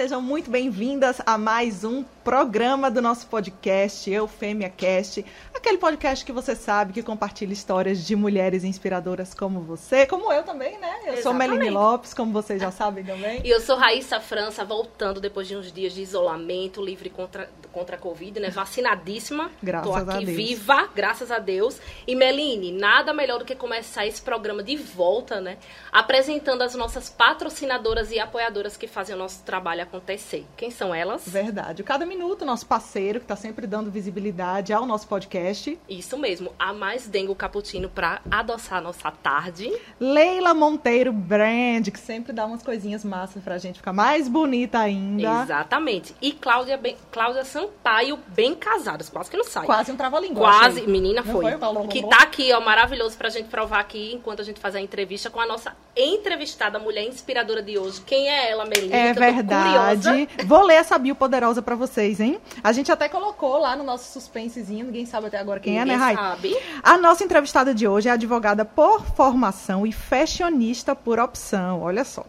Sejam muito bem-vindas a mais um programa do nosso podcast, Eu Fêmea Cast, aquele podcast que você sabe que compartilha histórias de mulheres inspiradoras como você, como eu também, né? Eu Exatamente. sou Meline Lopes, como vocês já sabem também. E eu sou Raíssa França, voltando depois de uns dias de isolamento, livre contra, contra a Covid, né? Vacinadíssima. Graças Tô aqui a Deus. viva, graças a Deus. E Meline, nada melhor do que começar esse programa de volta, né? Apresentando as nossas patrocinadoras e apoiadoras que fazem o nosso trabalho acontecer. Quem são elas? Verdade. Cada minuto, nosso parceiro, que está sempre dando visibilidade ao nosso podcast. Isso mesmo. A Mais Dengo Cappuccino para adoçar a nossa tarde. Leila Monteiro Brand, que sempre dá umas coisinhas massas para a gente ficar mais bonita ainda. Exatamente. E Cláudia, ben... Cláudia Sampaio, bem casados. Quase que não sai. Quase um trava-língua. Quase. Menina, foi. foi. Que tá aqui, ó, maravilhoso pra gente provar aqui, enquanto a gente faz a entrevista com a nossa entrevistada, mulher inspiradora de hoje. Quem é ela, Melina? É verdade. Vou ler essa bio poderosa para vocês, hein? A gente até colocou lá no nosso suspensezinho, ninguém sabe até agora quem ninguém é, né, Rai? sabe. A nossa entrevistada de hoje é advogada por formação e fashionista por opção. Olha só.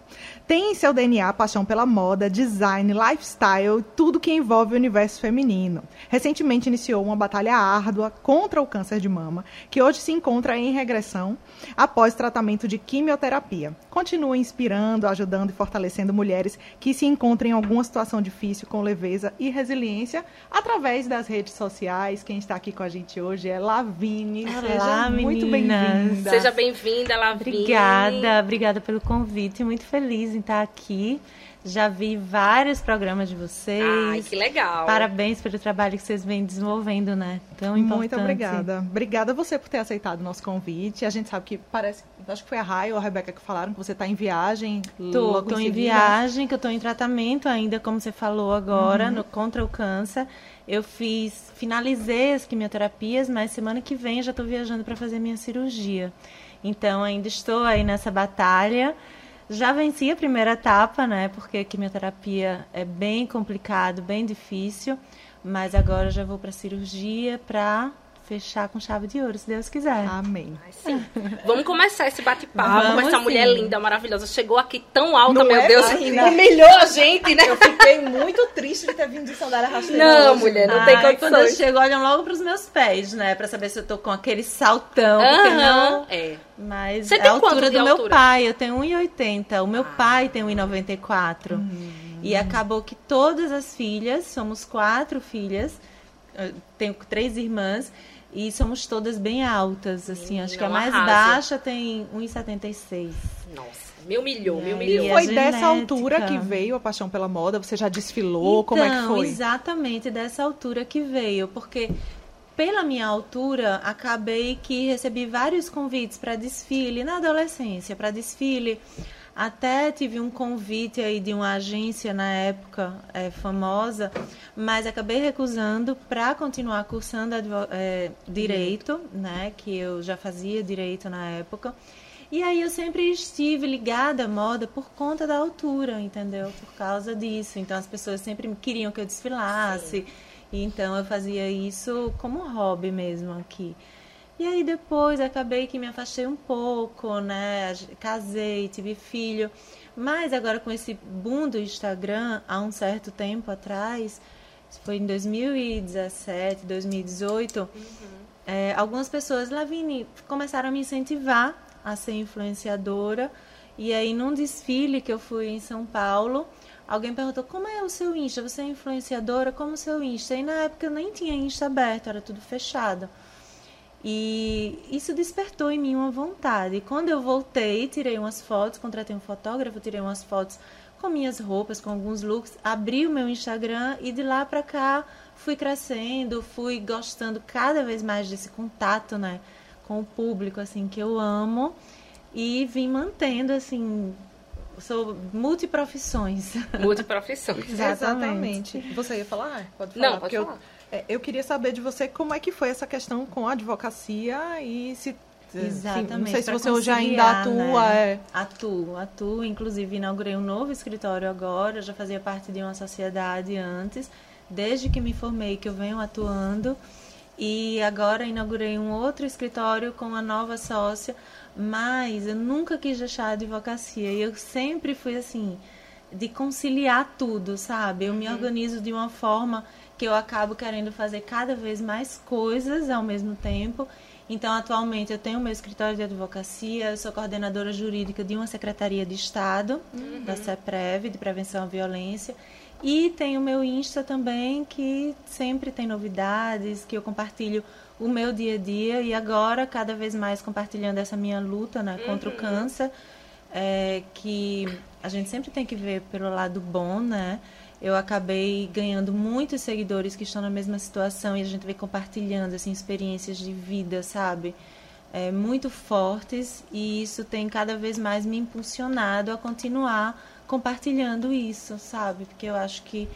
Tem em seu DNA paixão pela moda, design, lifestyle, tudo que envolve o universo feminino. Recentemente iniciou uma batalha árdua contra o câncer de mama, que hoje se encontra em regressão após tratamento de quimioterapia. Continua inspirando, ajudando e fortalecendo mulheres que se encontram em alguma situação difícil com leveza e resiliência através das redes sociais. Quem está aqui com a gente hoje é Lavine. Olá, Seja muito bem-vinda. Seja bem-vinda, Lavine. Obrigada, obrigada pelo convite. Muito feliz em estar aqui. Já vi vários programas de vocês. Ai, que legal. Parabéns pelo trabalho que vocês vêm desenvolvendo, né? Tão importante. Muito obrigada. Obrigada a você por ter aceitado o nosso convite. A gente sabe que parece, acho que foi a Rai ou a Rebeca que falaram que você está em viagem. Tô, tô em, em viagem, que eu tô em tratamento ainda, como você falou agora, uhum. no, contra o câncer. Eu fiz, finalizei as quimioterapias, mas semana que vem já estou viajando para fazer minha cirurgia. Então ainda estou aí nessa batalha. Já venci a primeira etapa, né? Porque a quimioterapia é bem complicado, bem difícil. Mas agora já vou para cirurgia para fechar com chave de ouro, se Deus quiser. Amém. Ai, sim. Vamos começar esse bate-papo com essa sim. mulher linda, maravilhosa. Chegou aqui tão alta, Não meu é Deus. Humilhou a gente, né? Eu fiquei muito triste de ter vindo de sandália rasteira. Não, mulher, não Ai, tem condições. Quando eu chego, olham logo pros meus pés, né? Pra saber se eu tô com aquele saltão. Uh -huh. não... É. Mas Você é a altura do altura? meu pai. Eu tenho 1,80. O meu ah. pai tem 1,94. Hum. E acabou que todas as filhas, somos quatro filhas, tenho três irmãs, e somos todas bem altas, assim. Acho que a mais arrasa. baixa tem 1,76. Nossa, me humilhou, me humilhou. E foi dessa altura que veio a paixão pela moda? Você já desfilou? Então, Como é que então, foi? exatamente dessa altura que veio. Porque pela minha altura, acabei que recebi vários convites para desfile na adolescência, para desfile até tive um convite aí de uma agência na época é, famosa, mas acabei recusando para continuar cursando é, direito, né? Que eu já fazia direito na época. E aí eu sempre estive ligada à moda por conta da altura, entendeu? Por causa disso. Então as pessoas sempre queriam que eu desfilasse. Sim. E então eu fazia isso como hobby mesmo aqui. E aí depois acabei que me afastei um pouco, né? Casei, tive filho. Mas agora com esse boom do Instagram, há um certo tempo atrás, foi em 2017, 2018, uhum. é, algumas pessoas, Lavini, começaram a me incentivar a ser influenciadora. E aí num desfile que eu fui em São Paulo, alguém perguntou como é o seu Insta? Você é influenciadora? Como o seu Insta? E na época eu nem tinha Insta aberto, era tudo fechado. E isso despertou em mim uma vontade. E quando eu voltei, tirei umas fotos, contratei um fotógrafo, tirei umas fotos com minhas roupas, com alguns looks, abri o meu Instagram e de lá para cá fui crescendo, fui gostando cada vez mais desse contato, né, com o público assim que eu amo e vim mantendo assim sou multiprofissões. Multiprofissões. Exatamente. Você ia falar? Pode falar. Não, pode falar. Eu eu queria saber de você como é que foi essa questão com a advocacia e se Exatamente. não sei se você hoje ainda atua. Né? É... Atuo, atuo. Inclusive, inaugurei um novo escritório agora. Já fazia parte de uma sociedade antes. Desde que me formei, que eu venho atuando. E agora inaugurei um outro escritório com uma nova sócia. Mas eu nunca quis deixar a advocacia. E eu sempre fui assim de conciliar tudo, sabe? Eu me Uhum. organizo de uma forma que eu acabo querendo fazer cada vez mais coisas ao mesmo tempo. Então, atualmente, eu tenho meu escritório de advocacia, sou coordenadora jurídica de uma secretaria de Estado, Uhum. da CEPREV, de Prevenção à Violência. E tenho o meu Insta também, que sempre tem novidades, que eu compartilho o meu dia a dia. E agora, cada vez mais compartilhando essa minha luta né, contra o câncer, é, que a gente sempre tem que ver pelo lado bom, né? Eu acabei ganhando muitos seguidores que estão na mesma situação e a gente vem compartilhando assim, experiências de vida, sabe? É, muito fortes e isso tem cada vez mais me impulsionado a continuar compartilhando isso, sabe? Porque eu acho que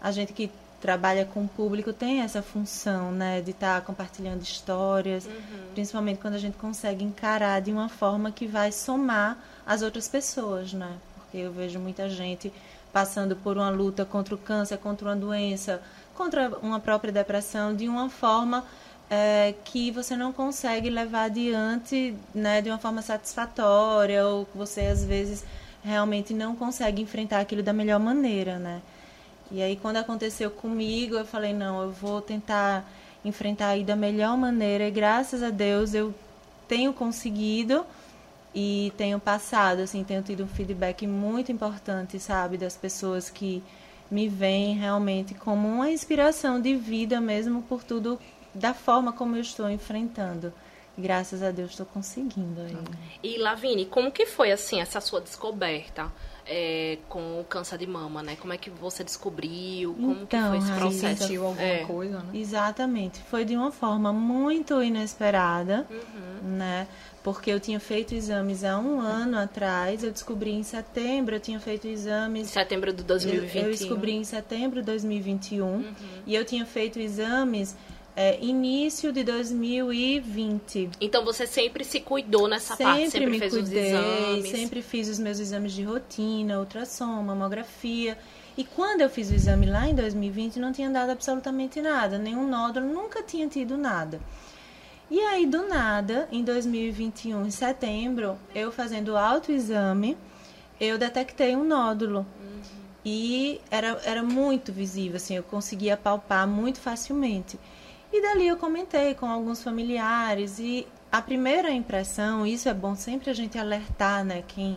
a gente que trabalha com o público tem essa função, né, de estar compartilhando histórias, principalmente quando a gente consegue encarar de uma forma que vai somar as outras pessoas, né? Porque eu vejo muita gente passando por uma luta contra o câncer, contra uma doença, contra uma própria depressão, de uma forma é, que você não consegue levar adiante né, de uma forma satisfatória, ou que você às vezes realmente não consegue enfrentar aquilo da melhor maneira, né? E aí quando aconteceu comigo, eu falei, não, eu vou tentar enfrentar aí da melhor maneira, e graças a Deus eu tenho conseguido e tenho passado, assim, tenho tido um feedback muito importante, sabe, das pessoas que me veem realmente como uma inspiração de vida mesmo por tudo da forma como eu estou enfrentando. Graças a Deus estou conseguindo aí. E Lavine, como que foi assim essa sua descoberta é, com o câncer de mama, né? Como é que você descobriu? Como que Então, foi esse Raíssa, processo? Sentiu alguma É. coisa, né? Exatamente. Foi de uma forma muito inesperada, Uhum. né? Porque eu tinha feito exames há um ano atrás, eu descobri em setembro, eu tinha feito Em exames. setembro de Eu, 2021. eu descobri em setembro de 2021 Uhum. e eu tinha feito exames é, início de 2020. Então você sempre se cuidou nessa parte, sempre me fez os cuidei, exames. sempre fiz os meus exames de rotina, ultrassom, mamografia. E quando eu fiz o exame lá em 2020, não tinha dado absolutamente nada, nenhum nódulo, nunca tinha tido nada. E aí, do nada, em 2021, em setembro, eu fazendo o autoexame, eu detectei um nódulo. E era, era muito visível, assim, eu conseguia palpar muito facilmente. E dali eu comentei com alguns familiares e a primeira impressão, isso é bom sempre a gente alertar, né, quem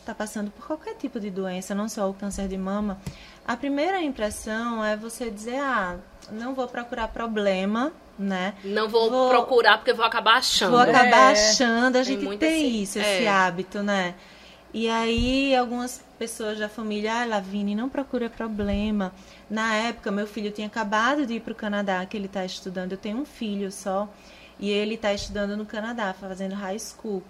está passando por qualquer tipo de doença, não só o câncer de mama. A primeira impressão é você dizer, ah, não vou procurar problema, né? Não vou, Vou- procurar porque vou acabar achando. Vou acabar É. achando, a Tem gente tem esse- isso, é. esse hábito, né? E aí algumas pessoas da família, ah, Lavine, não procura problema. Na época, meu filho tinha acabado de ir para o Canadá, que ele está estudando. Eu tenho um filho só, e ele está estudando no Canadá, fazendo high school.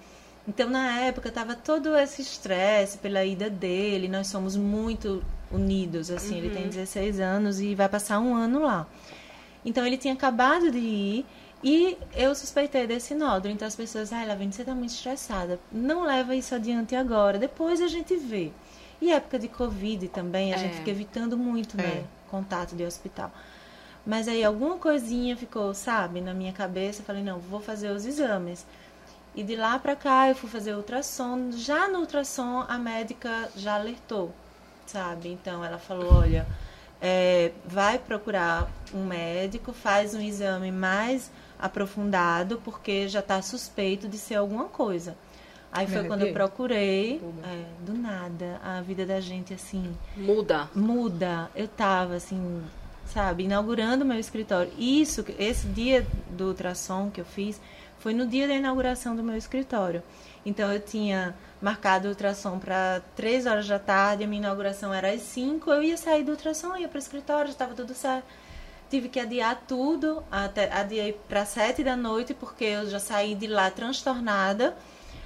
Então, na época, tava todo esse estresse pela ida dele. Nós somos muito unidos, assim. Ele tem 16 anos e vai passar um ano lá. Então ele tinha acabado de ir e eu suspeitei desse nódulo. Então as pessoas, ai, Lavine, você tá muito estressada. Não leva isso adiante agora, depois a gente vê. E época de Covid também, a É. gente fica evitando muito, né? É. Contato de hospital. Mas aí alguma coisinha ficou, sabe, na minha cabeça. Eu falei, não, vou fazer os exames. E de lá pra cá eu fui fazer ultrassom. Já no ultrassom a médica já alertou, sabe? Então ela falou, olha, é, vai procurar um médico, faz um exame mais aprofundado, porque já está suspeito de ser alguma coisa. Aí foi quando eu procurei, é, do nada, a vida da gente assim Muda. muda. Eu tava assim, sabe, inaugurando meu escritório. Isso, esse dia do ultrassom que eu fiz, foi no dia da inauguração do meu escritório. Então eu tinha marcado o ultrassom para três horas da tarde, a minha inauguração era às 5, eu ia sair do ultrassom, ia para o escritório, estava tudo certo. Tive que adiar tudo, até adiei para sete da noite, porque eu já saí de lá transtornada,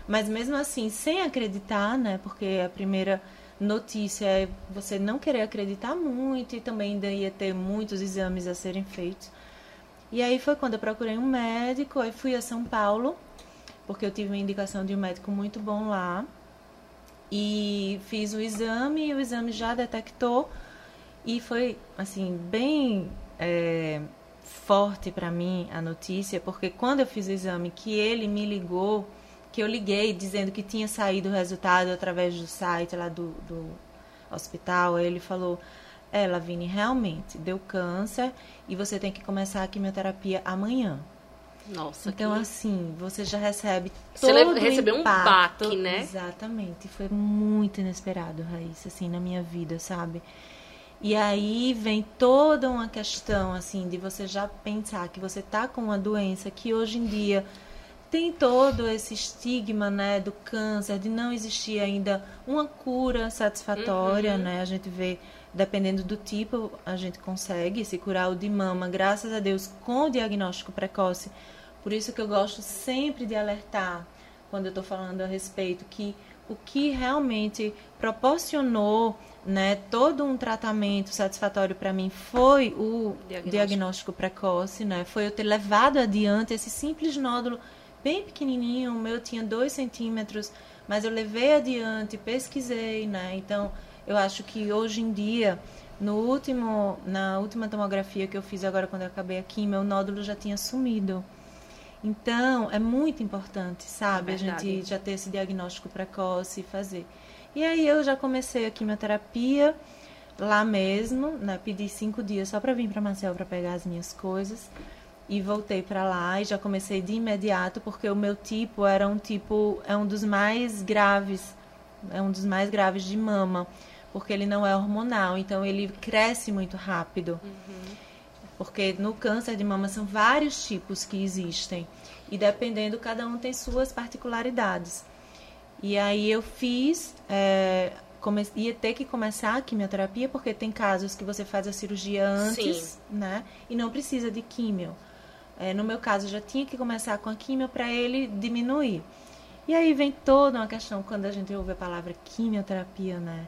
mas mesmo assim, sem acreditar, né? Porque a primeira notícia é você não querer acreditar muito e também ainda ia ter muitos exames a serem feitos. E aí foi quando eu procurei um médico, aí fui a São Paulo, porque eu tive uma indicação de um médico muito bom lá. E fiz o exame e o exame já detectou. E foi, assim, bem é, forte para mim a notícia, porque quando eu fiz o exame, que ele me ligou, que eu liguei dizendo que tinha saído o resultado através do site lá do, do, hospital, aí ele falou: É, Lavine, realmente deu câncer e você tem que começar a quimioterapia amanhã. Nossa, Então, que... assim, você já recebe Você todo le- recebeu um baque, né? Exatamente. Foi muito inesperado, Raíssa, assim, na minha vida, sabe? E aí vem toda uma questão, assim, de você já pensar que você tá com uma doença que hoje em dia tem todo esse estigma, né, do câncer, de não existir ainda uma cura satisfatória, Uhum. né? A gente vê, dependendo do tipo, a gente consegue se curar o de mama, graças a Deus, com o diagnóstico precoce. Por isso que eu gosto sempre de alertar, quando eu estou falando a respeito, que o que realmente proporcionou né, todo um tratamento satisfatório para mim foi o Diagnóstico. diagnóstico. precoce, né? Foi eu ter levado adiante esse simples nódulo bem pequenininho, o meu tinha dois centímetros, mas eu levei adiante, pesquisei, né? Então, eu acho que hoje em dia, no último, na última tomografia que eu fiz agora quando eu acabei aqui, meu nódulo já tinha sumido. Então, é muito importante, sabe? É a gente já ter esse diagnóstico precoce e fazer. E aí eu já comecei a quimioterapia lá mesmo, né? Pedi cinco dias só para vir para Marcel para pegar as minhas coisas e voltei para lá e já comecei de imediato porque o meu tipo era um tipo é um dos mais graves, é um dos mais graves de mama, porque ele não é hormonal, então ele cresce muito rápido. Porque no câncer de mama são vários tipos que existem. E dependendo, cada um tem suas particularidades. E aí eu fiz, é, ia ter que começar a quimioterapia, porque tem casos que você faz a cirurgia antes, Sim. né? E não precisa de químio. É, no meu caso, já tinha que começar com a químio para ele diminuir. E aí vem toda uma questão, quando a gente ouve a palavra quimioterapia, né?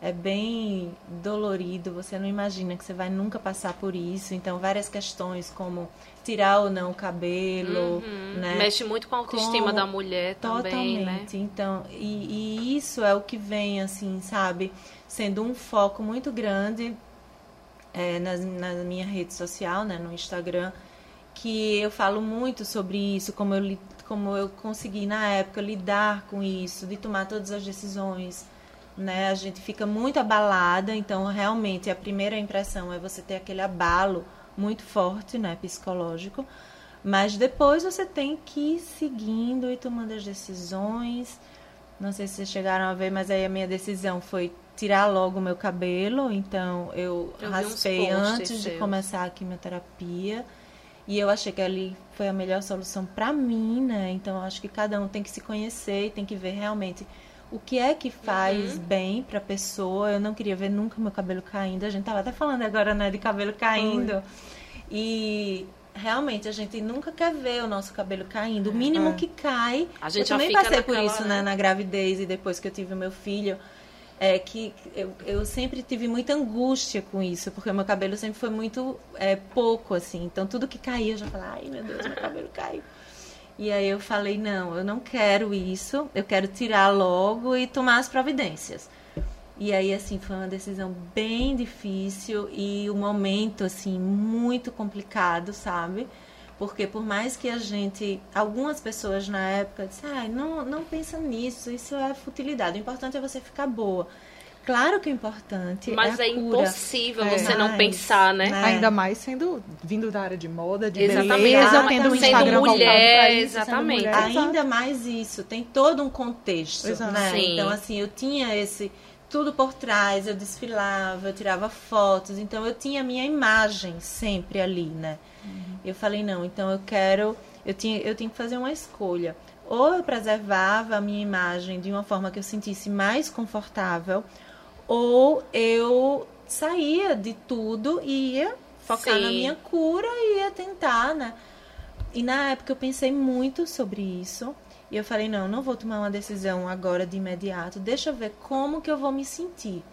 É bem dolorido, você não imagina que você vai nunca passar por isso. Então, várias questões como tirar ou não o cabelo, Uhum. né? Mexe muito com a autoestima Como- da mulher também, né? Totalmente. Então, e, e isso é o que vem, assim, sabe? Sendo um foco muito grande é, nas, na minha rede social, né? No Instagram, que eu falo muito sobre isso, como eu, como eu consegui, na época, lidar com isso, de tomar todas as decisões, né? A gente fica muito abalada, então, realmente, a primeira impressão é você ter aquele abalo muito forte, né? Psicológico. Mas depois você tem que ir seguindo e tomando as decisões. Não sei se vocês chegaram a ver, mas aí a minha decisão foi tirar logo o meu cabelo. Então eu, Eu raspei antes de começar a quimioterapia. E eu achei que ali foi a melhor solução para mim, né? Então acho que cada um tem que se conhecer e tem que ver realmente o que é que faz Uhum. bem pra pessoa. Eu não queria ver nunca meu cabelo caindo. A gente tava até falando agora, né, de cabelo caindo. E realmente a gente nunca quer ver o nosso cabelo caindo. O mínimo É. que cai. A gente eu também passei por isso, né? né, na gravidez e depois que eu tive o meu filho. É que eu, eu sempre tive muita angústia com isso, porque o meu cabelo sempre foi muito é, pouco, assim. Então tudo que caía eu já falava, ai meu Deus, meu cabelo caiu. E aí eu falei, não, eu não quero isso, eu quero tirar logo e tomar as providências. E aí, assim, foi uma decisão bem difícil e um momento, assim, muito complicado, sabe? Porque por mais que a gente, algumas pessoas na época disseram, ah, não, não pensa nisso, isso é futilidade, o importante é você ficar boa. Claro que o importante Mas é é impossível É. você não Mas, pensar, né? né? Ainda mais sendo vindo da área de moda, de Exatamente. beleza, tendo um Sendo Instagram mulher, pra isso, sendo exatamente. mulher, Ainda mais isso, tem todo um contexto, Exato. né? Sim. Então, assim, eu tinha esse tudo por trás, eu desfilava, eu tirava fotos, então eu tinha a minha imagem sempre ali, né? Eu falei, não, então eu quero, eu tinha, eu tinha que fazer uma escolha. Ou eu preservava a minha imagem de uma forma que eu sentisse mais confortável, ou eu saía de tudo e ia focar na Sim. minha cura e ia tentar, né? E na época eu pensei muito sobre isso. E eu falei, não, não vou tomar uma decisão agora de imediato. Deixa eu ver como que eu vou me sentir.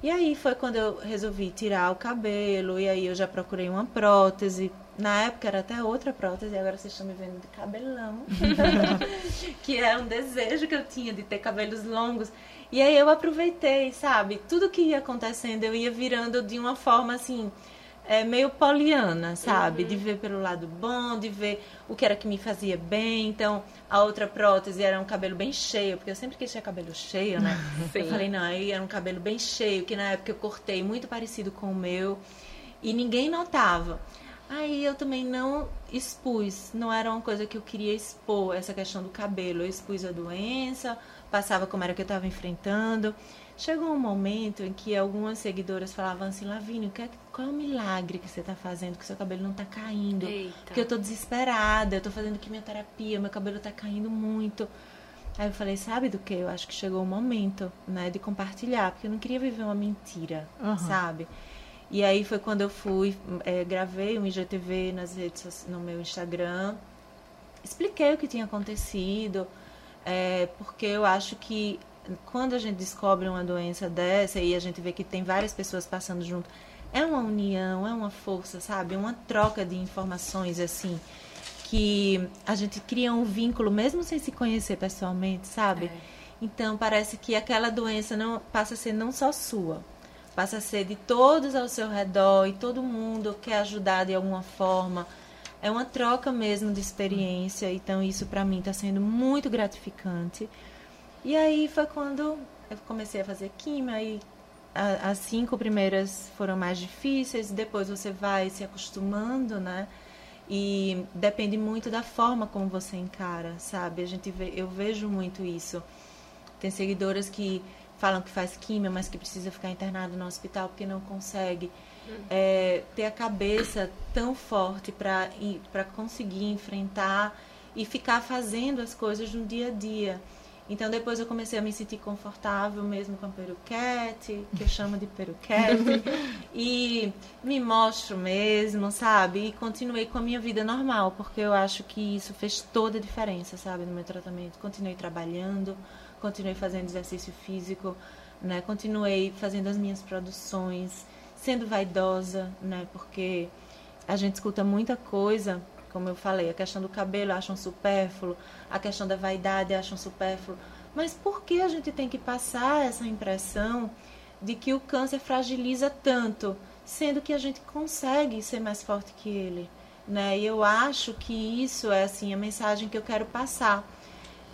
E aí foi quando eu resolvi tirar o cabelo. E aí eu já procurei uma prótese. Na época era até outra prótese. Agora vocês estão me vendo de cabelão. que era um desejo que eu tinha de ter cabelos longos. E aí eu aproveitei, sabe? Tudo que ia acontecendo eu ia virando de uma forma assim é, meio poliana, sabe? Uhum. De ver pelo lado bom, de ver o que era que me fazia bem. Então, a outra prótese era um cabelo bem cheio, porque eu sempre quis ter cabelo cheio, né? Sim. Eu falei, não, aí era um cabelo bem cheio, que na época eu cortei muito parecido com o meu. E ninguém notava. Aí eu também não expus, não era uma coisa que eu queria expor, essa questão do cabelo. Eu expus a doença, passava como era que eu estava enfrentando. Chegou um momento em que algumas seguidoras falavam assim, Lavínia, é qual é o milagre que você está fazendo, que seu cabelo não está caindo? Eita. Porque eu estou desesperada, eu estou fazendo quimioterapia, meu cabelo está caindo muito. Aí eu falei, sabe do que? Eu acho que chegou o momento, né, de compartilhar, porque eu não queria viver uma mentira, uhum. sabe? E aí foi quando eu fui, é, gravei um IGTV nas redes, no meu Instagram, expliquei o que tinha acontecido, é, porque eu acho que quando a gente descobre uma doença dessa e a gente vê que tem várias pessoas passando junto, é uma união, é uma força, sabe? Uma troca de informações assim que a gente cria um vínculo mesmo sem se conhecer pessoalmente, sabe? É. Então parece que aquela doença não passa a ser não só sua, passa a ser de todos ao seu redor e todo mundo quer ajudar de alguma forma. É uma troca mesmo de experiência, então isso para mim está sendo muito gratificante. E aí foi quando eu comecei a fazer química e as cinco primeiras foram mais difíceis, depois você vai se acostumando, né? E depende muito da forma como você encara, sabe? A gente vê, eu vejo muito isso. Tem seguidoras que falam que faz química, mas que precisa ficar internado no hospital porque não consegue uhum. é, ter a cabeça tão forte para conseguir enfrentar e ficar fazendo as coisas no dia a dia. Então depois eu comecei a me sentir confortável mesmo com a peruquete, que eu chamo de peruquete, e me mostro mesmo, sabe? E continuei com a minha vida normal, porque eu acho que isso fez toda a diferença, sabe, no meu tratamento. Continuei trabalhando, continuei fazendo exercício físico, né? Continuei fazendo as minhas produções, sendo vaidosa, né? Porque a gente escuta muita coisa como eu falei, a questão do cabelo acham supérfluo, a questão da vaidade acham supérfluo. Mas por que a gente tem que passar essa impressão de que o câncer fragiliza tanto, sendo que a gente consegue ser mais forte que ele? Né? E eu acho que isso é assim a mensagem que eu quero passar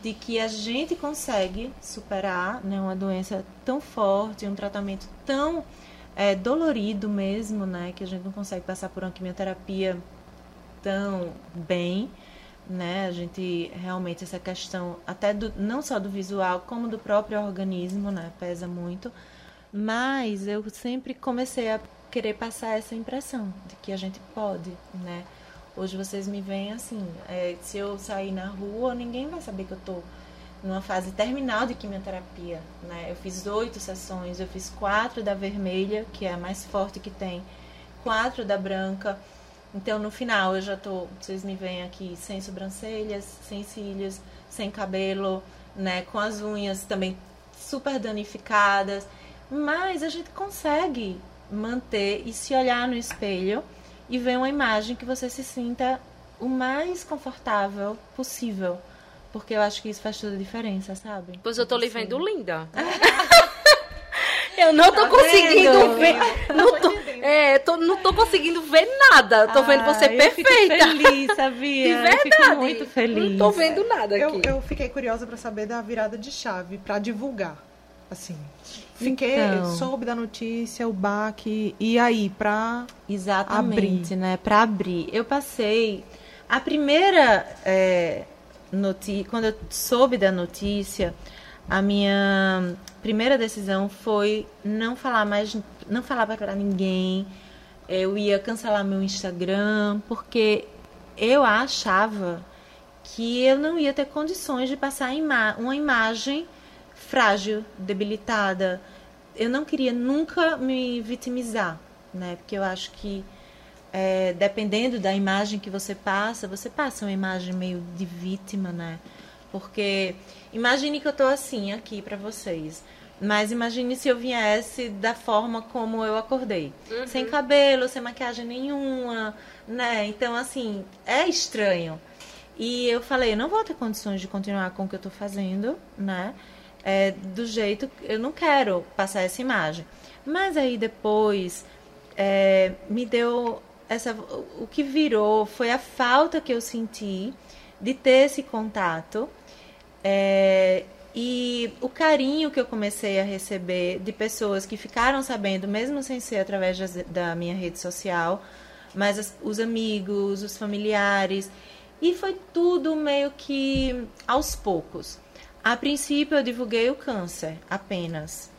de que a gente consegue superar né, uma doença tão forte, um tratamento tão é, dolorido mesmo, né, que a gente não consegue passar por uma quimioterapia tão bem, né? A gente realmente essa questão até do não só do visual como do próprio organismo, né? Pesa muito. Mas eu sempre comecei a querer passar essa impressão de que a gente pode, né? Hoje vocês me veem assim, é, se eu sair na rua, ninguém vai saber que eu tô numa fase terminal de quimioterapia, né? Eu fiz oito sessões, eu fiz quatro da vermelha, que é a mais forte que tem, quatro da branca, então, no final, eu já tô. Vocês me veem aqui sem sobrancelhas, sem cílios, sem cabelo, né? Com as unhas também super danificadas. Mas a gente consegue manter e se olhar no espelho e ver uma imagem que você se sinta o mais confortável possível. Porque eu acho que isso faz toda a diferença, sabe? Pois eu tô lhe vendo linda. Eu não tô tá conseguindo vendo? ver. Não tô, é, tô, não tô conseguindo ver nada. Tô ah, vendo você perfeita. Eu feliz, sabia? De verdade. Eu muito feliz. Não tô vendo nada aqui. Eu, eu fiquei curiosa para saber da virada de chave, para divulgar. Assim, fiquei, então, soube da notícia, o baque, e aí, pra Exatamente, abrir. né? Pra abrir. Eu passei. A primeira é, notícia, quando eu soube da notícia, a minha primeira decisão foi não falar mais, não falar para ninguém. Eu ia cancelar meu Instagram porque eu achava que eu não ia ter condições de passar ima uma imagem frágil, debilitada. Eu não queria nunca me vitimizar, né? Porque eu acho que é, dependendo da imagem que você passa, você passa uma imagem meio de vítima, né? Porque imagine que eu tô assim aqui para vocês. Mas imagine se eu viesse da forma como eu acordei. Uhum. Sem cabelo, sem maquiagem nenhuma, né? Então, assim, é estranho. E eu falei, eu não vou ter condições de continuar com o que eu tô fazendo, né? É, do jeito eu não quero passar essa imagem. Mas aí depois é, me deu essa. O que virou foi a falta que eu senti de ter esse contato. É, e o carinho que eu comecei a receber de pessoas que ficaram sabendo, mesmo sem ser através da minha rede social, mas as, os amigos, os familiares. E foi tudo meio que aos poucos. A princípio eu divulguei o câncer apenas.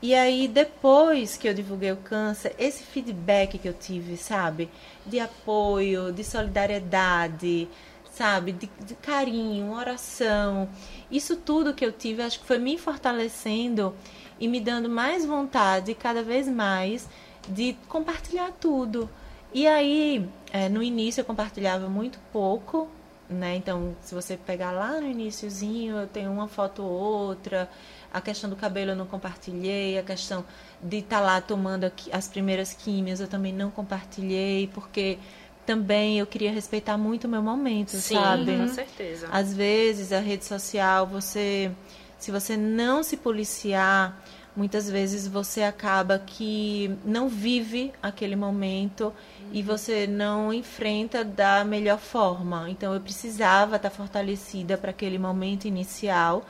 E aí, depois que eu divulguei o câncer, esse feedback que eu tive, sabe? De apoio, de solidariedade, sabe? De, de, carinho, oração. Isso tudo que eu tive, acho que foi me fortalecendo e me dando mais vontade, cada vez mais, de compartilhar tudo. E aí, é, no início eu compartilhava muito pouco, né? Então, se você pegar lá no iníciozinho, eu tenho uma foto ou outra. A questão do cabelo eu não compartilhei, a questão de estar tá lá tomando as primeiras químias eu também não compartilhei, porque também eu queria respeitar muito o meu momento, Sim, sabe? com certeza. Às vezes a rede social, você se você não se policiar, muitas vezes você acaba que não vive aquele momento. E você não enfrenta da melhor forma. Então eu precisava estar fortalecida para aquele momento inicial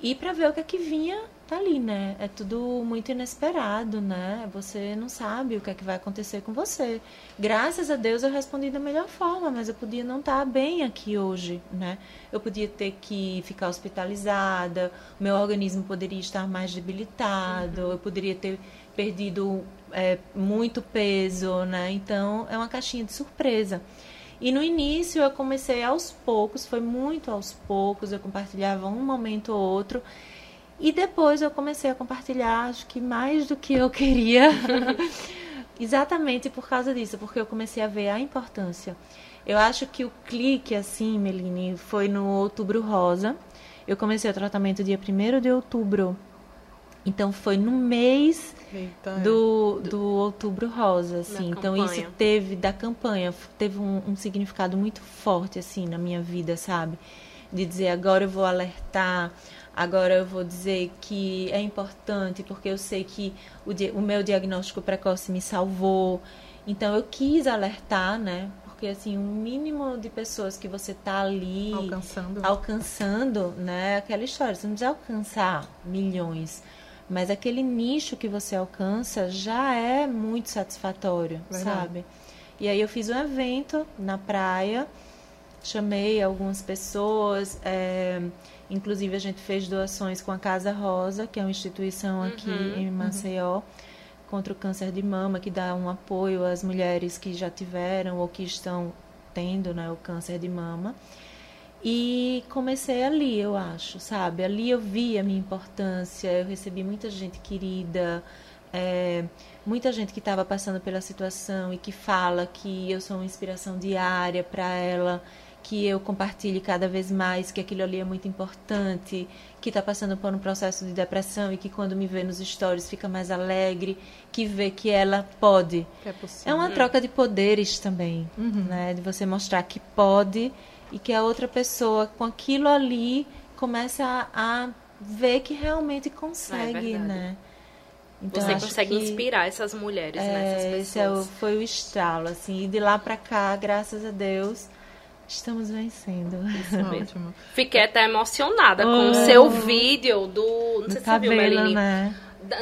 e para ver o que é que vinha tá ali, né? É tudo muito inesperado, né? Você não sabe o que é que vai acontecer com você. Graças a Deus eu respondi da melhor forma, mas eu podia não estar tá bem aqui hoje, né? Eu podia ter que ficar hospitalizada, meu organismo poderia estar mais debilitado, eu poderia ter perdido é, muito peso, né? Então é uma caixinha de surpresa. E no início eu comecei aos poucos, foi muito aos poucos, eu compartilhava um momento ou outro. E depois eu comecei a compartilhar, acho que mais do que eu queria. Exatamente por causa disso, porque eu comecei a ver a importância. Eu acho que o clique, assim, Meline, foi no Outubro Rosa. Eu comecei o tratamento dia 1 de outubro. Então foi no mês Eita, do, é. do Outubro Rosa, assim. Então isso teve da campanha, teve um, um significado muito forte, assim, na minha vida, sabe? De dizer agora eu vou alertar Agora eu vou dizer que é importante porque eu sei que o, o meu diagnóstico precoce me salvou. Então eu quis alertar, né? Porque assim, o mínimo de pessoas que você tá ali alcançando, alcançando, né? Aquela história, você não precisa alcançar milhões, mas aquele nicho que você alcança já é muito satisfatório, Verdade. sabe? E aí eu fiz um evento na praia, chamei algumas pessoas, é, Inclusive, a gente fez doações com a Casa Rosa, que é uma instituição aqui uhum, em Maceió, uhum. contra o câncer de mama, que dá um apoio às mulheres que já tiveram ou que estão tendo né, o câncer de mama. E comecei ali, eu acho, sabe? Ali eu vi a minha importância, eu recebi muita gente querida, é, muita gente que estava passando pela situação e que fala que eu sou uma inspiração diária para ela que eu compartilhe cada vez mais que aquilo ali é muito importante, que está passando por um processo de depressão e que quando me vê nos stories fica mais alegre, que vê que ela pode. É, é, uma troca de poderes também, uhum. né? De você mostrar que pode e que a outra pessoa com aquilo ali começa a, a ver que realmente consegue, é né? Então, você consegue que, inspirar essas mulheres, é, né? Essas pessoas. Esse é o, foi o estralo, assim. E de lá para cá, graças a Deus, Estamos vencendo. Ótimo. Fiquei até emocionada oh. com o seu vídeo do. Não sei se você viu, Meline. Né?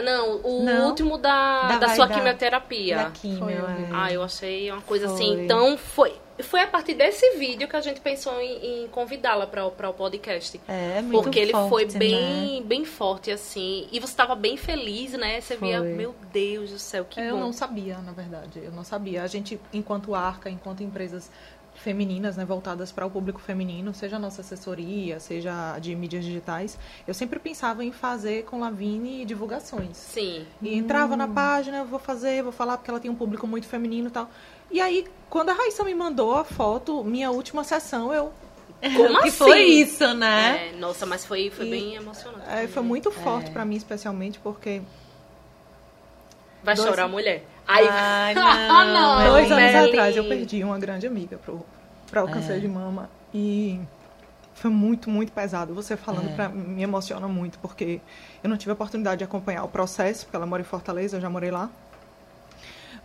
não, o não. último da, da, da sua quimioterapia. Da quimio, é. Ah, eu achei uma coisa assim, foi. assim. Então foi. Foi a partir desse vídeo que a gente pensou em, em convidá-la para o podcast. É, muito Porque ele forte, foi bem, né? bem forte, assim. E você estava bem feliz, né? Você foi. via, meu Deus do céu, que eu bom. Eu não sabia, na verdade. Eu não sabia. A gente, enquanto arca, enquanto empresas femininas, né, voltadas para o público feminino, seja a nossa assessoria, seja de mídias digitais, eu sempre pensava em fazer com Lavine divulgações. Sim. E entrava hum. na página, vou fazer, vou falar porque ela tem um público muito feminino e tal. E aí, quando a Raíssa me mandou a foto, minha última sessão, eu como que assim? foi isso, né? É, nossa, mas foi, foi e, bem emocionante. É, foi muito forte é. para mim, especialmente porque. Vai dois... chorar, mulher. Ai, Ai não, não, Dois anos atrás eu perdi uma grande amiga pro, para o câncer é. de mama e foi muito, muito pesado. Você falando é. para me emociona muito, porque eu não tive a oportunidade de acompanhar o processo, porque ela mora em Fortaleza, eu já morei lá.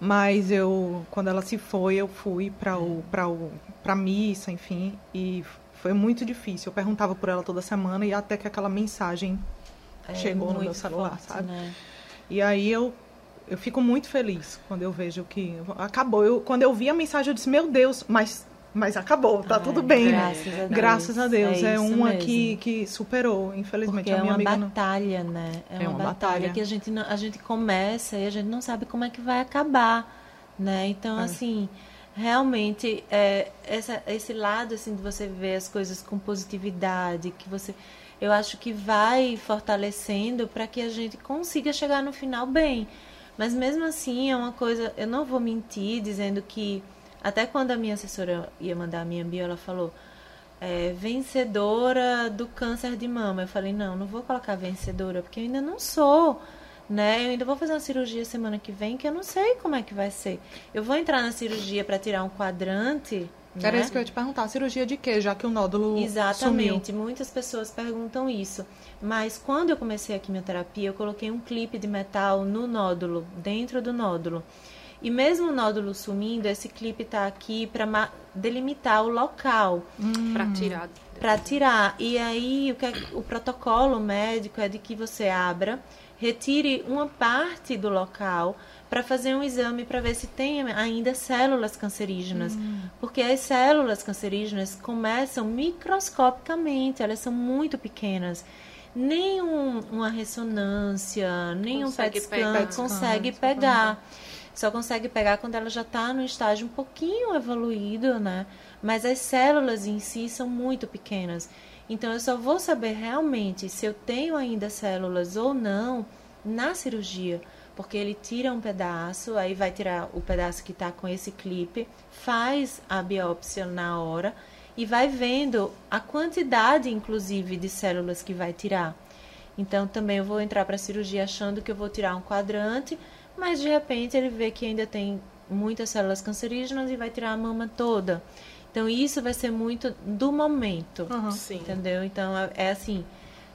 Mas eu, quando ela se foi, eu fui para o para o para missa, enfim, e foi muito difícil. Eu perguntava por ela toda semana e até que aquela mensagem É chegou no meu celular, forte, sabe? né? E aí eu eu fico muito feliz quando eu vejo que acabou. Eu, quando eu vi a mensagem eu disse: "Meu Deus, mas mas acabou, tá Ai, tudo bem". Graças a Deus. Graças a Deus. É, isso uma mesmo. que, que superou, infelizmente. Porque a é minha uma amiga não. batalha, né? É, É uma, uma batalha, batalha. que a gente, não- a gente começa e a gente não sabe como é que vai acabar, né? Então, É. assim, realmente, é, essa, esse lado, assim, de você ver as coisas com positividade, que você... Eu acho que vai fortalecendo para que a gente consiga chegar no final bem. Mas mesmo assim, é uma coisa... Eu não vou mentir dizendo que... Até quando a minha assessora ia mandar a minha bio, ela falou é, vencedora do câncer de mama. Eu falei, não, não vou colocar vencedora, porque eu ainda não sou, né? Eu ainda vou fazer uma cirurgia semana que vem, que eu não sei como é que vai ser. Eu vou entrar na cirurgia para tirar um quadrante, Era né? isso que eu ia te perguntar. Cirurgia de quê? Já que o nódulo sumiu. Exatamente, muitas pessoas perguntam isso. Mas quando eu comecei a quimioterapia, eu coloquei um clipe de metal no nódulo, dentro do nódulo. E mesmo o nódulo sumindo, esse clipe está aqui para delimitar o local Pra tirar. para tirar. E aí o, que é- o protocolo médico é de que você abra, retire uma parte do local para fazer um exame para ver se tem ainda células cancerígenas. Porque as células cancerígenas começam microscopicamente, elas são muito pequenas. Nem um- uma ressonância, nem Consegue um PET scan consegue pegar. Só consegue pegar quando ela já está no estágio um pouquinho evoluído, né? Mas as células em si são muito pequenas. Então eu só vou saber realmente se eu tenho ainda células ou não na cirurgia. Porque ele tira um pedaço, aí vai tirar o pedaço que está com esse clipe, faz a biópsia na hora e vai vendo a quantidade, inclusive, de células que vai tirar. Então também eu vou entrar para a cirurgia achando que eu vou tirar um quadrante, mas de repente ele vê que ainda tem muitas células cancerígenas e vai tirar a mama toda. Então isso vai ser muito do momento. Sim. entendeu? Então é, é assim,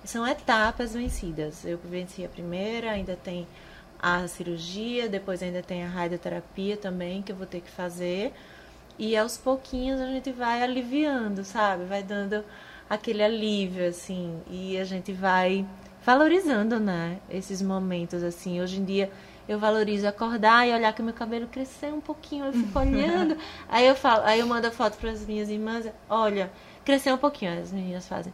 são etapas vencidas. Eu venci a primeira, ainda tem a cirurgia, depois ainda tem a radioterapia também que eu vou ter que fazer. E aos pouquinhos a gente vai aliviando, sabe? Vai dando aquele alívio, assim. E a gente vai valorizando, né? Esses momentos, assim. Hoje em dia eu valorizo acordar e olhar que meu cabelo cresceu um pouquinho. Eu fico olhando. aí eu falo, aí eu mando a foto para as minhas irmãs. Olha, cresceu um pouquinho. As meninas fazem.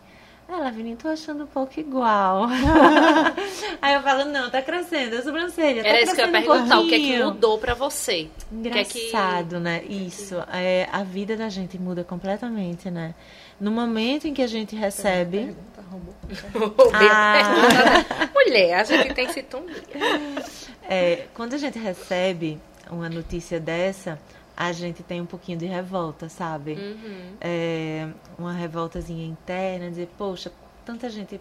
Ah, Lavinia, tô achando um pouco igual. aí eu falo, não, tá crescendo, a sobrancelha. tá Era isso que eu ia crescendo um perguntar. o que é que mudou pra você? O que é que- Engraçado, né? Isso. É, a vida da gente muda completamente, né? No momento em que a gente recebe. Roubou. Ah. Mulher, a gente tem sintonia. É, quando a gente recebe uma notícia dessa, a gente tem um pouquinho de revolta, sabe? Uhum. É, uma revoltazinha interna, dizer, poxa, tanta gente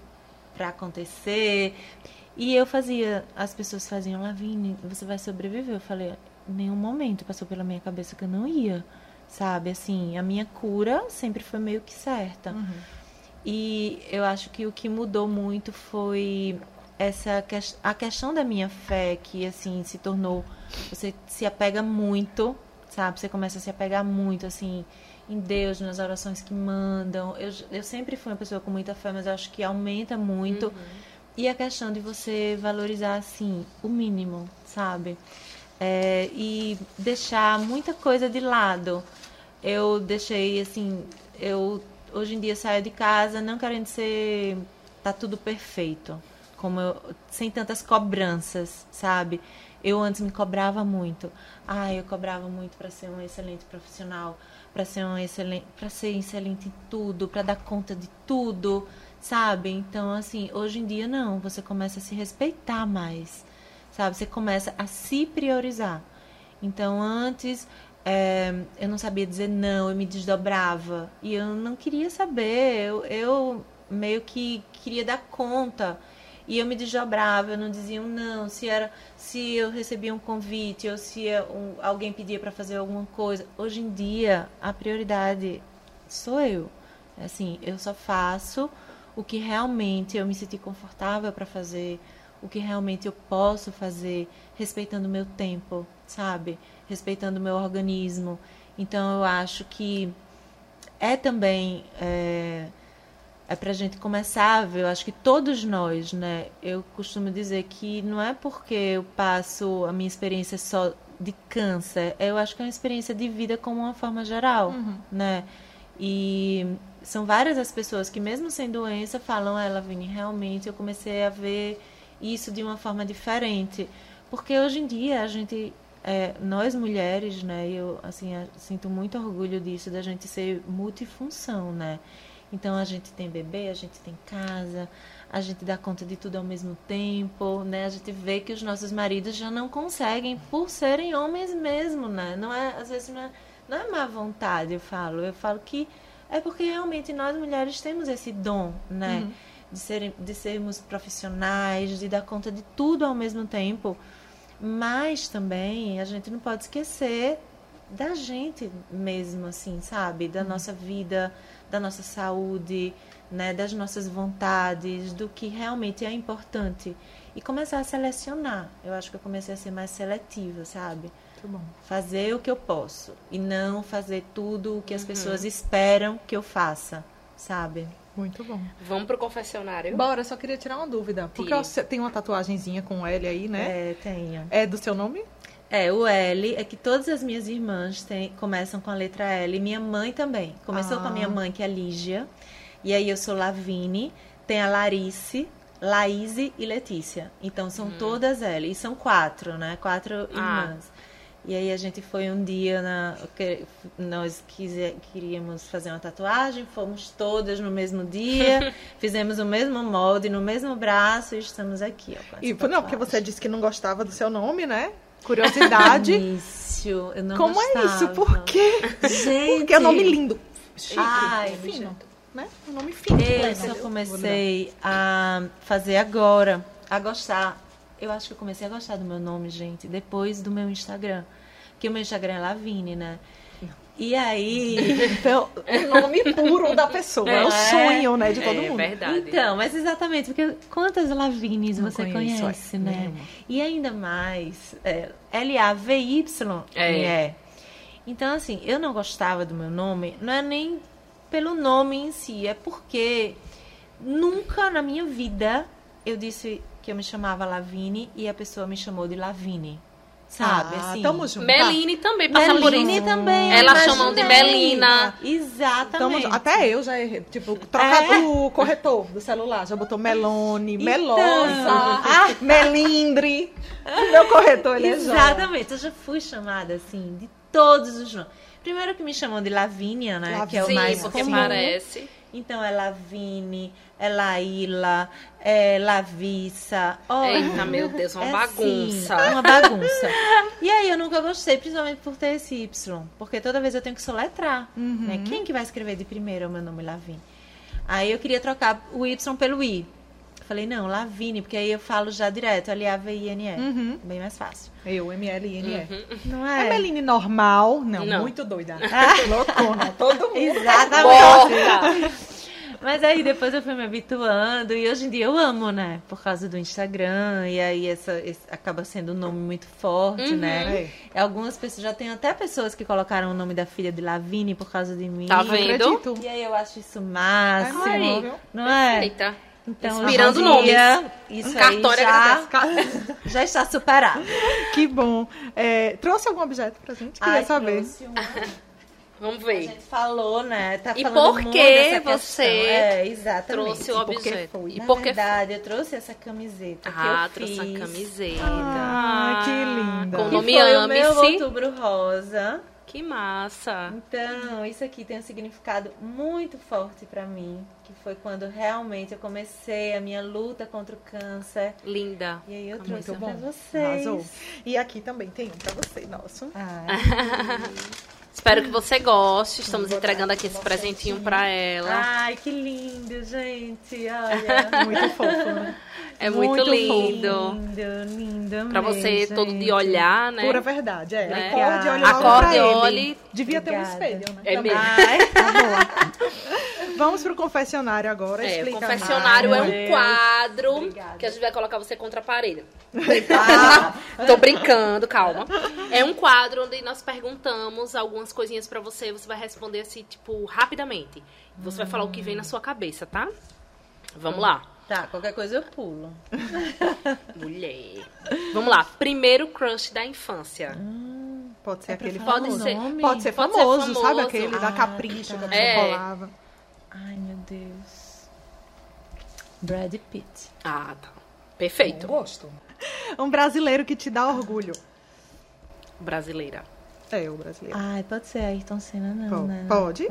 pra acontecer. E eu fazia, as pessoas faziam, Lavigne, você vai sobreviver? Eu falei, em nenhum momento passou pela minha cabeça que eu não ia, sabe? Assim, a minha cura sempre foi meio que certa. E eu acho que o que mudou muito foi essa ques- a questão da minha fé que assim se tornou você se apega muito, sabe? Você começa a se apegar muito assim em Deus, nas orações que mandam. Eu, eu sempre fui uma pessoa com muita fé, mas eu acho que aumenta muito. E a questão de você valorizar assim o mínimo, sabe? É, e deixar muita coisa de lado. Eu deixei assim, eu hoje em dia saio de casa não querendo ser tá tudo perfeito, como eu, sem tantas cobranças, sabe? Eu antes me cobrava muito. Ah, eu cobrava muito para ser um excelente profissional, para ser um excelente, para ser excelente em tudo, para dar conta de tudo, sabe? Então, assim, hoje em dia não, você começa a se respeitar mais, sabe? Você começa a se priorizar. Então, antes é, eu não sabia dizer não, eu me desdobrava e eu não queria saber, eu, eu meio que queria dar conta e eu me desdobrava, eu não dizia um não, se era se eu recebia um convite ou se um, alguém pedia para fazer alguma coisa. Hoje em dia a prioridade sou eu. Assim, eu só faço o que realmente eu me senti confortável para fazer, o que realmente eu posso fazer, respeitando o meu tempo, sabe? Respeitando o meu organismo. Então eu acho que é também é, é para a gente começar a ver. Eu acho que todos nós, né? Eu costumo dizer que não é porque eu passo a minha experiência só de câncer, eu acho que é uma experiência de vida como uma forma geral, Uhum. né? E são várias as pessoas que mesmo sem doença falam, ela Vini, realmente eu comecei a ver isso de uma forma diferente, porque hoje em dia a gente é, nós mulheres, né, eu assim sinto muito orgulho disso da gente ser multifunção, né? Então a gente tem bebê, a gente tem casa, a gente dá conta de tudo ao mesmo tempo, né? A gente vê que os nossos maridos já não conseguem por serem homens mesmo, né? Não é, às vezes não é, não é má vontade, eu falo. Eu falo que é porque realmente nós mulheres temos esse dom, né? De, serem, de sermos profissionais, de dar conta de tudo ao mesmo tempo. Mas também a gente não pode esquecer da gente mesmo, assim, sabe? Da nossa vida, da nossa saúde, né? Das nossas vontades, do que realmente é importante. E começar a selecionar. Eu acho que eu comecei a ser mais seletiva, sabe? Fazer o que eu posso e não fazer tudo o que as pessoas esperam que eu faça, sabe? Muito bom. Vamos pro confessionário? Bora, só queria tirar uma dúvida. Porque você tem uma tatuagenzinha com L aí, né? É, tenho. É do seu nome? É, o L é que todas as minhas irmãs têm, começam com a letra L. Minha mãe também. Começou com a minha Ah. mãe, que é Lígia. E aí eu sou Lavine. Tem a Larice, Laíse e Letícia. Então são todas L. E são quatro, né? Quatro Ah. irmãs. E aí a gente foi um dia na. que- Nós quise- queríamos fazer uma tatuagem, fomos todas no mesmo dia, fizemos o mesmo molde, no mesmo braço e estamos aqui, ó. E, não, porque você disse que não gostava do seu nome, né? Curiosidade. Início, eu não Como é isso? gostava. Por quê? Gente, Porque é um nome lindo. Chique. Ai, fino. Né? Um nome fino. Eu Né? só comecei a fazer agora, a gostar. Eu acho que eu comecei a gostar do meu nome, gente, depois do meu Instagram. Porque o meu Instagram é Lavine, né? E aí. Então, o nome puro da pessoa. É, o É. sonho, né, de todo é mundo. verdade. Então, mas exatamente, porque quantas Lavines Não você conheço, conhece, é, né? nenhuma. E ainda mais, é, L-A-V-Y É. é. Então, assim, eu não gostava do meu nome, não é nem pelo nome em si, é porque nunca na minha vida eu disse que eu me chamava Lavine e a pessoa me chamou de Lavine. Sabe? Ah, assim. tamo junto. Meline também passa por Meline isso. também. Ela eu chamam de. Melina. Tamo Exatamente. junto. Até eu já errei. Tipo, trocar É. o corretor do celular. Já botou Melone, Então. Melosa, Ah. Melindre. Meu corretor, ele é joia. Exatamente, eu já fui chamada assim, de todos os nomes. Primeiro que me chamam de Lavínia, né? Que é o Sim, mais porque comum. parece. Então é Lavine, é Laíla, é Lavissa. Oh, Eita, meu Deus, uma é bagunça. Assim, uma bagunça. E aí eu nunca gostei, principalmente por ter esse Y. Porque toda vez eu tenho que soletrar. Uhum. Né? Quem que vai escrever de primeiro o meu nome Lavine? Aí eu queria trocar o Y pelo I. Falei, não, Lavine, porque aí eu falo já direto, L-A-V-I-N-E. Uhum. Bem mais fácil. Eu, M-L-I-N-E. Não É é? Meline normal? Não, Não. muito doida. Loucona, todo mundo. Exatamente. Mas aí depois eu fui me habituando e hoje em dia eu amo, né? Por causa do Instagram. E aí essa, esse acaba sendo um nome muito forte, Uhum. né? Algumas pessoas, já tem até pessoas que colocaram o nome da filha de Lavine por causa de mim. Tá vendo? acredito. E aí eu acho isso máximo. É bom, viu? Não é? Eita. Então, Inspirando dia, Isso Um cartório já, agradece. já está superado. Que bom. É, trouxe algum objeto pra gente? Queria Ai, saber. Vamos A ver. gente falou, né? Tá E por que você é, exatamente. Trouxe o objeto. foi? E Na por que verdade, eu trouxe essa camiseta Ah, que eu trouxe fiz. a camiseta. Ah, que linda. Com o nome o meu Ame-se. outubro rosa. Que massa. Então, isso aqui tem um significado muito forte pra mim, que foi quando realmente eu comecei a minha luta contra o câncer. Linda. E aí eu Ah, trouxe muito pra bom. vocês. Arrasou. E aqui também tem um pra você, nosso. Ai, Espero que você goste. Estamos entregando aqui esse presentinho pra ela. Ai, que lindo, gente. Olha. Muito fofo, né? É muito, muito lindo. Lindo, lindo. Pra você mesmo, todo de gente. olhar, né? Pura verdade, é. Né? Acorde, olhe Acorde, pra olhe. Devia ter um Obrigada. espelho, né? É mesmo. Ai, Tá bom. Vamos pro confessionário. agora. É, o confessionário Ai, é um quadro Obrigada. que a gente vai colocar você contra a parede. Ah, Tô brincando, calma. É um quadro onde nós perguntamos algumas coisinhas pra você, você vai responder assim, tipo, rapidamente. Você vai falar o que vem na sua cabeça, tá? Vamos lá. tá, qualquer coisa eu pulo. Mulher. Vamos lá. Primeiro crush da infância. Pode ser É aquele falar Pode famoso. ser. Pode ser Pode ser famoso, famoso. sabe aquele da Ah, Capricho tá. que a pessoa É. colava. Ai, meu Deus. Brad Pitt. Ah, tá. Perfeito. Gosto. Um brasileiro que te dá orgulho. Brasileira. É, o brasileiro. Ai, pode ser Ayrton Senna, não, né? pode?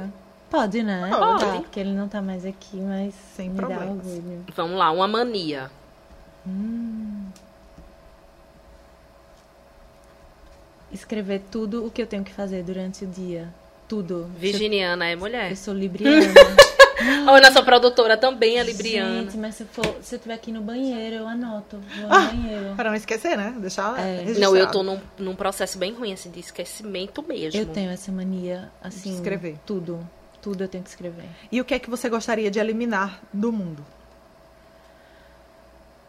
Pode, né? Pode. Tá, porque ele não tá mais aqui, mas Sem me problemas. dá orgulho. Vamos lá, uma mania. Escrever tudo o que eu tenho que fazer durante o dia. Tudo. Virginiana é Eu mulher. sou libriana. A nossa produtora também é libriana. Gente, mas se, for, se eu estiver aqui no banheiro, eu anoto. Vou no banheiro. Para não esquecer, né? Deixar É. Não, eu tô num, num processo bem ruim, assim, de esquecimento mesmo. Eu tenho essa mania, assim. De escrever. Tudo. Tudo eu tenho que escrever. E o que é que você gostaria de eliminar do mundo?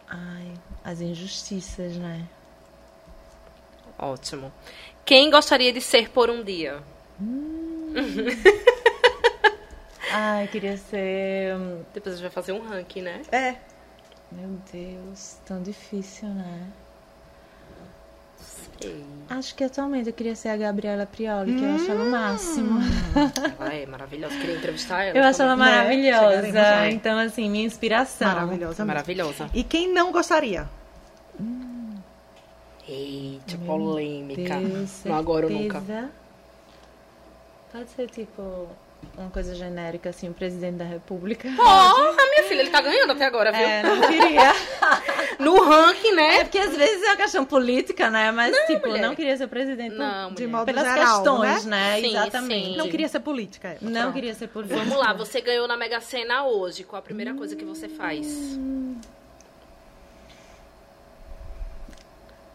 Ai, as injustiças, né? Ótimo. Quem gostaria de ser por um dia? Ai, queria ser. Depois a gente vai fazer um ranking, né? É. Meu Deus, tão difícil, né? Sei. Acho que atualmente eu queria ser a Gabriela Prioli, que eu acho ela o máximo. Ela é maravilhosa. Queria entrevistar ela. Eu acho ela também. maravilhosa. lá. Então, assim, minha inspiração. Maravilhosa. mesmo. Maravilhosa. E quem não gostaria? Eita, Meu polêmica. Deus, não agora ou nunca. Pode ser tipo uma coisa genérica, assim, o presidente da república. Porra, minha filha, ele tá ganhando até agora, viu? É, não queria. No ranking, né? É porque às vezes é uma questão política, né? Mas, tipo, mulher. não queria ser presidente por- Não, De modo pelas geral, questões, né? né? Sim, Exatamente. sim. Não queria ser política. é. Não Pronto. queria ser política. Vamos lá, você ganhou na Mega Sena hoje. Qual a primeira coisa que você faz?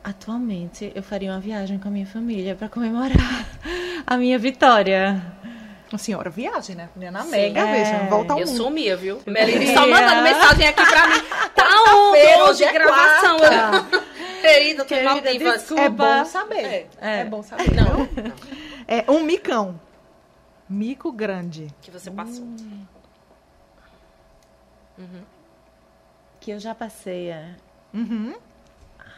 Atualmente, eu faria uma viagem com a minha família pra comemorar a minha vitória. A senhora viagem, né? Na Sim. mega, É. veja. Volta ao Eu mundo. sumia, viu? Meline queria. só mandando mensagem aqui pra mim. Tá Quarta-feira, onde? hoje é gravação. Querida, tô Querida, Maldivas. desculpa. É bom saber. É. É, bom saber. Não, Não. É um micão. Mico grande. que você passou. Que eu já passei, é. Uhum.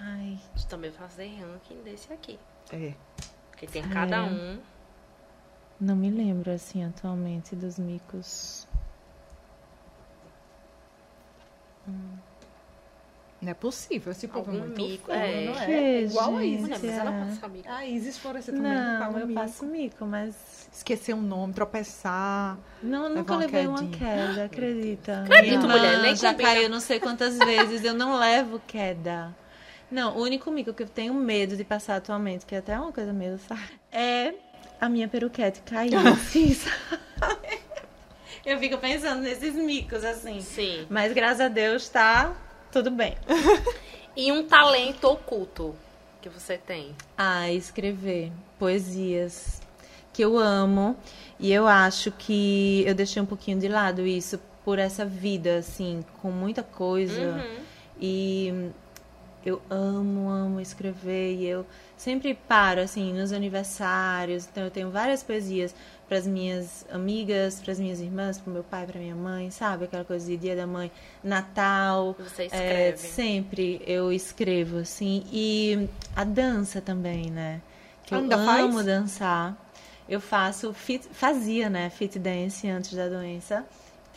Ai, Deixa eu também fazer ranking desse aqui. É. Porque tem cada É. um. não me lembro, assim, atualmente dos micos. Não é possível. Esse povo Algum é muito mico, feio, é. não Que, é? É igual a gente, Isis. Mulher, mas ela é. passa amiga. A Isis Florescer também Não, paga eu mico. passo mico, mas Esquecer um nome, tropeçar. não, nunca uma levei uma quedinha. queda, acredita? Acredito, mulher, nem já combina. caiu não sei quantas vezes, eu não levo queda. Não, o único mico que eu tenho medo de passar atualmente, que é até uma coisa meio, sabe? É a minha peruquete cair assim, sabe? Eu fico pensando nesses micos, assim. Sim. Mas graças a Deus tá tudo bem. E um talento oculto que você tem. a escrever poesias que eu amo e eu acho que eu deixei um pouquinho de lado isso por essa vida assim com muita coisa Uhum. e eu amo amo escrever e eu sempre paro assim nos aniversários então eu tenho várias poesias para as minhas amigas para as minhas irmãs para meu pai para minha mãe sabe aquela coisa de dia da mãe Natal Você é, escreve. sempre eu escrevo, assim. E a dança também, né? Que eu Ainda amo faz? dançar. Eu faço, fit, fazia, né? Fit dance antes da doença.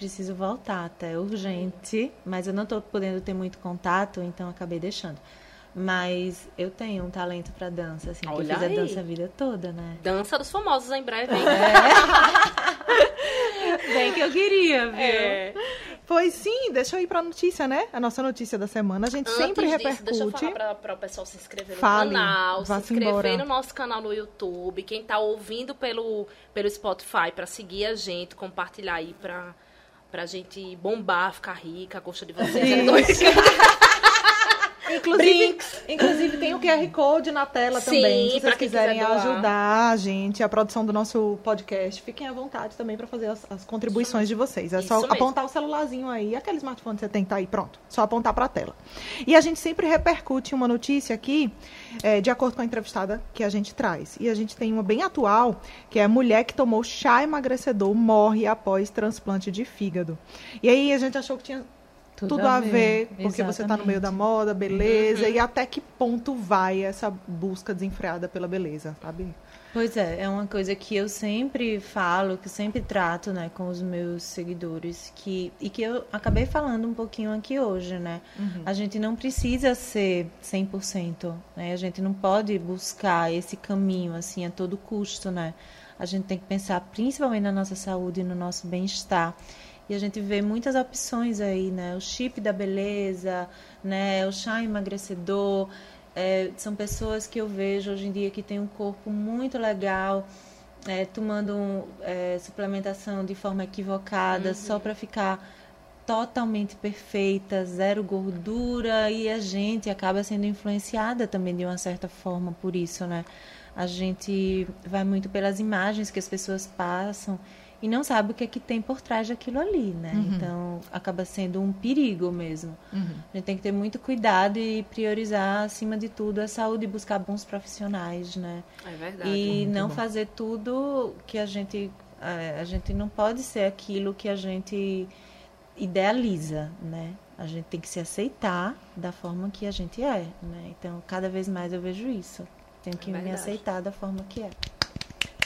Preciso voltar até, urgente. Mas eu não tô podendo ter muito contato, então acabei deixando. Mas eu tenho um talento pra dança, assim. Porque Olha eu fiz aí. a dança a vida toda, né? Dança dos famosos em breve, hein? Bem que eu queria, viu? É. Pois sim, deixa eu ir pra notícia, né? A nossa notícia da semana. A gente Antes sempre disso, repercute. deixa eu falar para o pessoal se inscrever no Fale, canal, se inscrever embora. no nosso canal no YouTube. Quem tá ouvindo pelo, pelo Spotify, para seguir a gente, compartilhar aí pra, pra gente bombar, ficar rica, a gosto de vocês. é dois. Inclusive, inclusive tem o QR Code na tela Sim, também. Se vocês quiserem quiser ajudar a gente, a produção do nosso podcast, fiquem à vontade também para fazer as, as contribuições de vocês. É Isso só mesmo. apontar o celularzinho aí, aquele smartphone que você tem que tá aí, pronto. Só apontar para a tela. E a gente sempre repercute uma notícia aqui, é, de acordo com a entrevistada que a gente traz. E a gente tem uma bem atual, que é a mulher que tomou chá emagrecedor morre após transplante de fígado. E aí a gente achou que tinha tudo, a ver, porque você está no meio da moda, beleza, Uhum. e até que ponto vai essa busca desenfreada pela beleza, sabe? Pois é, é uma coisa que eu sempre falo, que eu sempre trato, né, com os meus seguidores, que e que eu acabei falando um pouquinho aqui hoje, né? A gente não precisa ser 100%, né? A gente não pode buscar esse caminho assim a todo custo, né? A gente tem que pensar principalmente na nossa saúde e no nosso bem-estar. E a gente vê muitas opções aí, né? O chip da beleza, né? O chá emagrecedor. É, são pessoas que eu vejo hoje em dia que têm um corpo muito legal, é, tomando é, suplementação de forma equivocada, só para ficar totalmente perfeita, zero gordura, e a gente acaba sendo influenciada também de uma certa forma por isso, né? A gente vai muito pelas imagens que as pessoas passam e não sabe o que é que tem por trás daquilo ali, né? Então acaba sendo um perigo mesmo. A gente tem que ter muito cuidado e priorizar acima de tudo a saúde e buscar bons profissionais, né? É verdade. E Muito não bom. fazer tudo que a gente é, a gente não pode ser aquilo que a gente idealiza, né? A gente tem que se aceitar da forma que a gente é, né? Então, cada vez mais eu vejo isso. Tenho que me verdade. aceitar da forma que é.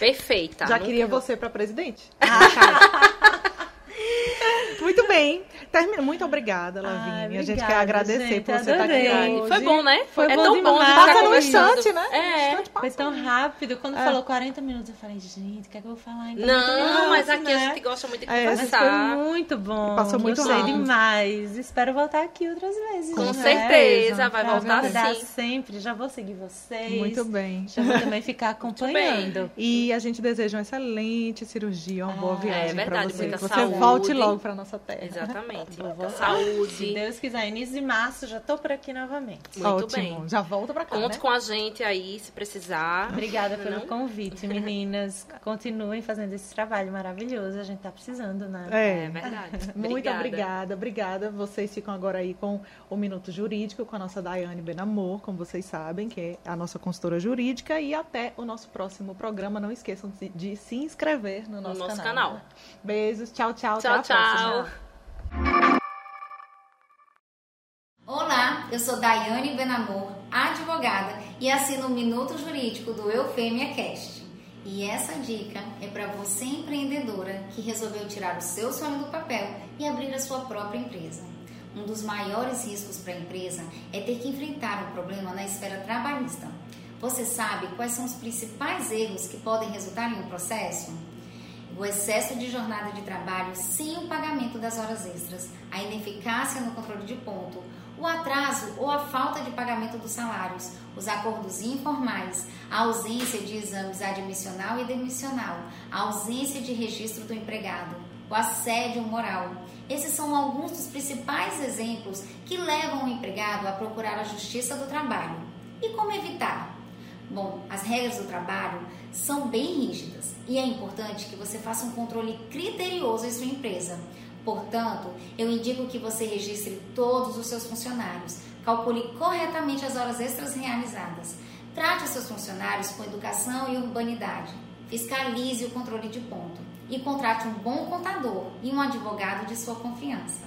Perfeita. Já queria você para presidente. Muito bem. Termina. Muito obrigada, Lavínia. Ai, a gente quer obrigada, agradecer gente, por você estar aqui adorei. hoje. Foi bom, né? Foi é bom tão bom demais. tá Passa num conversando. instante, né? É. Instante Foi tão rápido. Quando É. falou 40 minutos, eu falei, gente, o que é que eu vou falar ainda? Não, mas aqui a né? gente gosta muito de É, conversar. foi muito bom. Passou muito Gostei rápido. demais. Espero voltar aqui outras vezes. Com né? certeza, vai Pra voltar sim. sempre. Já vou seguir vocês. Muito bem. Já vou também ficar acompanhando. E a gente deseja uma excelente cirurgia, uma boa Ah, viagem é verdade, para você. muita Que você saúde. volte logo para nossa terra. Exatamente. Muita voltar. Se saúde. Deus quiser, início de março, já tô por aqui novamente. Muito Ótimo. bem. Já volta para cá, Conte né? com a gente aí, se precisar. Obrigada pelo Não? convite, meninas. Continuem fazendo esse trabalho maravilhoso. A gente tá precisando, né? É verdade. Muito Obrigada. obrigada, obrigada. Vocês ficam agora aí com o Minuto Jurídico com a nossa Daiane Benamor, como vocês sabem, que é a nossa consultora jurídica. E até o nosso próximo programa. Não esqueçam de, de se inscrever no nosso, nosso canal. canal. Beijos, tchau, tchau. Tchau, até a próxima. tchau. Eu sou Daiane Benamor, advogada e assino o Minuto Jurídico do Eufêmia Cast. E essa dica é para você empreendedora que resolveu tirar o seu sonho do papel e abrir a sua própria empresa. Um dos maiores riscos para a empresa é ter que enfrentar um problema na esfera trabalhista. Você sabe quais são os principais erros que podem resultar em um processo? o excesso de jornada de trabalho sem o pagamento das horas extras, a ineficácia no controle de ponto, o atraso ou a falta de pagamento dos salários, os acordos informais, a ausência de exames admissional e demissional, a ausência de registro do empregado, o assédio moral. Esses são alguns dos principais exemplos que levam o empregado a procurar a justiça do trabalho. E como evitar? Bom, as regras do trabalho são bem rígidas e é importante que você faça um controle criterioso em sua empresa. Portanto, eu indico que você registre todos os seus funcionários, calcule corretamente as horas extras realizadas, trate os seus funcionários com educação e urbanidade, fiscalize o controle de ponto e contrate um bom contador e um advogado de sua confiança.